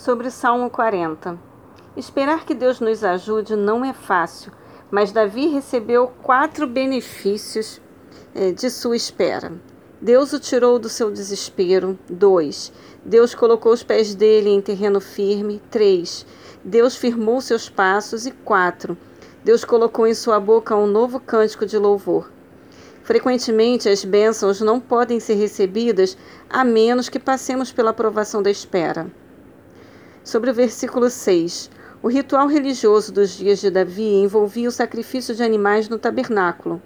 sobre o Salmo 40. Esperar que Deus nos ajude não é fácil, mas Davi recebeu quatro benefícios eh, de sua espera. Deus o tirou do seu desespero. 2. Deus colocou os pés dele em terreno firme. 3. Deus firmou seus passos. E 4. Deus colocou em sua boca um novo cântico de louvor. Frequentemente, as bênçãos não podem ser recebidas a menos que passemos pela aprovação da espera sobre o versículo 6. O ritual religioso dos dias de Davi envolvia o sacrifício de animais no tabernáculo.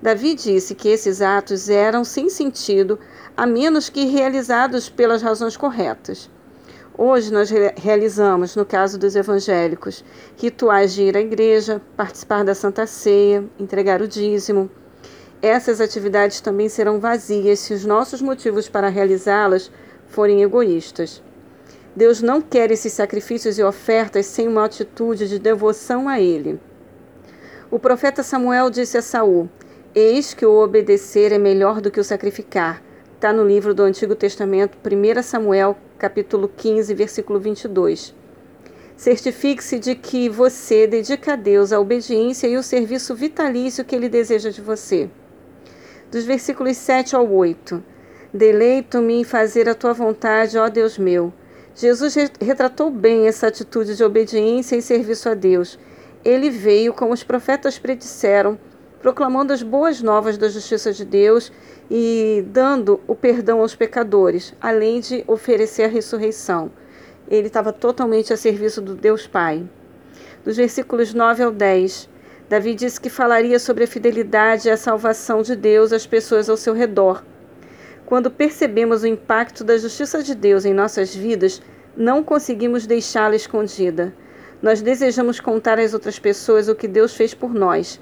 Davi disse que esses atos eram sem sentido, a menos que realizados pelas razões corretas. Hoje nós realizamos, no caso dos evangélicos, rituais de ir à igreja, participar da Santa Ceia, entregar o dízimo. Essas atividades também serão vazias se os nossos motivos para realizá-las forem egoístas. Deus não quer esses sacrifícios e ofertas sem uma atitude de devoção a Ele. O profeta Samuel disse a Saul: Eis que o obedecer é melhor do que o sacrificar. Está no livro do Antigo Testamento, 1 Samuel, capítulo 15, versículo 22. Certifique-se de que você dedica a Deus a obediência e o serviço vitalício que Ele deseja de você. Dos versículos 7 ao 8. Deleito-me em fazer a tua vontade, ó Deus meu. Jesus retratou bem essa atitude de obediência e serviço a Deus. Ele veio, como os profetas predisseram, proclamando as boas novas da justiça de Deus e dando o perdão aos pecadores, além de oferecer a ressurreição. Ele estava totalmente a serviço do Deus Pai. Dos versículos 9 ao 10, Davi disse que falaria sobre a fidelidade e a salvação de Deus às pessoas ao seu redor quando percebemos o impacto da justiça de Deus em nossas vidas, não conseguimos deixá-la escondida. Nós desejamos contar às outras pessoas o que Deus fez por nós.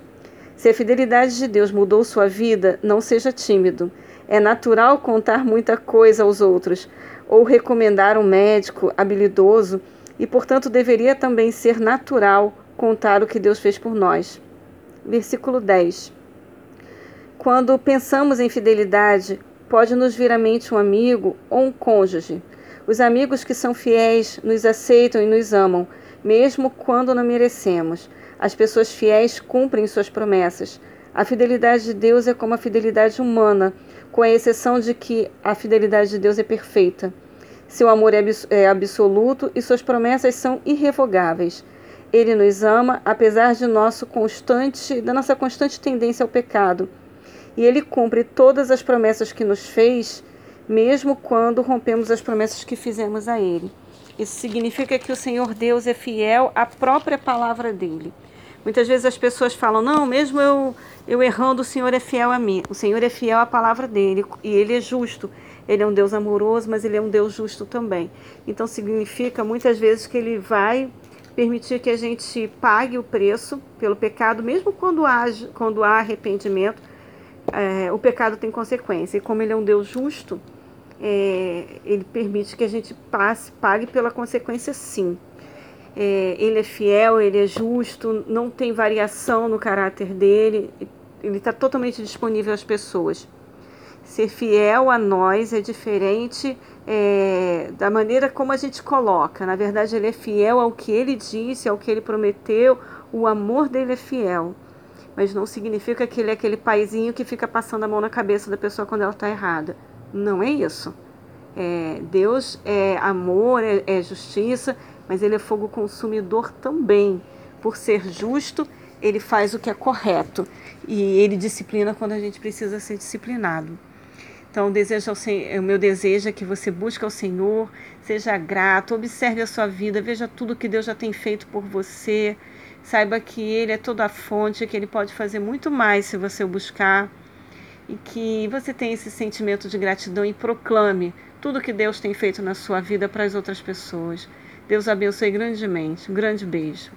Se a fidelidade de Deus mudou sua vida, não seja tímido. É natural contar muita coisa aos outros, ou recomendar um médico habilidoso, e portanto deveria também ser natural contar o que Deus fez por nós. Versículo 10. Quando pensamos em fidelidade, Pode nos vir à mente um amigo ou um cônjuge. Os amigos que são fiéis nos aceitam e nos amam, mesmo quando não merecemos. As pessoas fiéis cumprem suas promessas. A fidelidade de Deus é como a fidelidade humana, com a exceção de que a fidelidade de Deus é perfeita. Seu amor é, é absoluto e suas promessas são irrevogáveis. Ele nos ama apesar de nosso constante, da nossa constante tendência ao pecado e ele cumpre todas as promessas que nos fez, mesmo quando rompemos as promessas que fizemos a ele. Isso significa que o Senhor Deus é fiel à própria palavra dele. Muitas vezes as pessoas falam: não, mesmo eu, eu errando, o Senhor é fiel a mim. O Senhor é fiel à palavra dele e ele é justo. Ele é um Deus amoroso, mas ele é um Deus justo também. Então significa muitas vezes que ele vai permitir que a gente pague o preço pelo pecado, mesmo quando há, quando há arrependimento é, o pecado tem consequência. E como ele é um Deus justo, é, ele permite que a gente passe, pague pela consequência sim. É, ele é fiel, ele é justo, não tem variação no caráter dele, ele está totalmente disponível às pessoas. Ser fiel a nós é diferente é, da maneira como a gente coloca. Na verdade, ele é fiel ao que ele disse, ao que ele prometeu, o amor dele é fiel mas não significa que ele é aquele paizinho que fica passando a mão na cabeça da pessoa quando ela está errada. Não é isso. É, Deus é amor, é, é justiça, mas ele é fogo consumidor também. Por ser justo, ele faz o que é correto e ele disciplina quando a gente precisa ser disciplinado. Então, desejo ao o meu desejo é que você busque ao Senhor, seja grato, observe a sua vida, veja tudo que Deus já tem feito por você. Saiba que Ele é toda a fonte, que Ele pode fazer muito mais se você o buscar. E que você tenha esse sentimento de gratidão e proclame tudo que Deus tem feito na sua vida para as outras pessoas. Deus abençoe grandemente. Um grande beijo.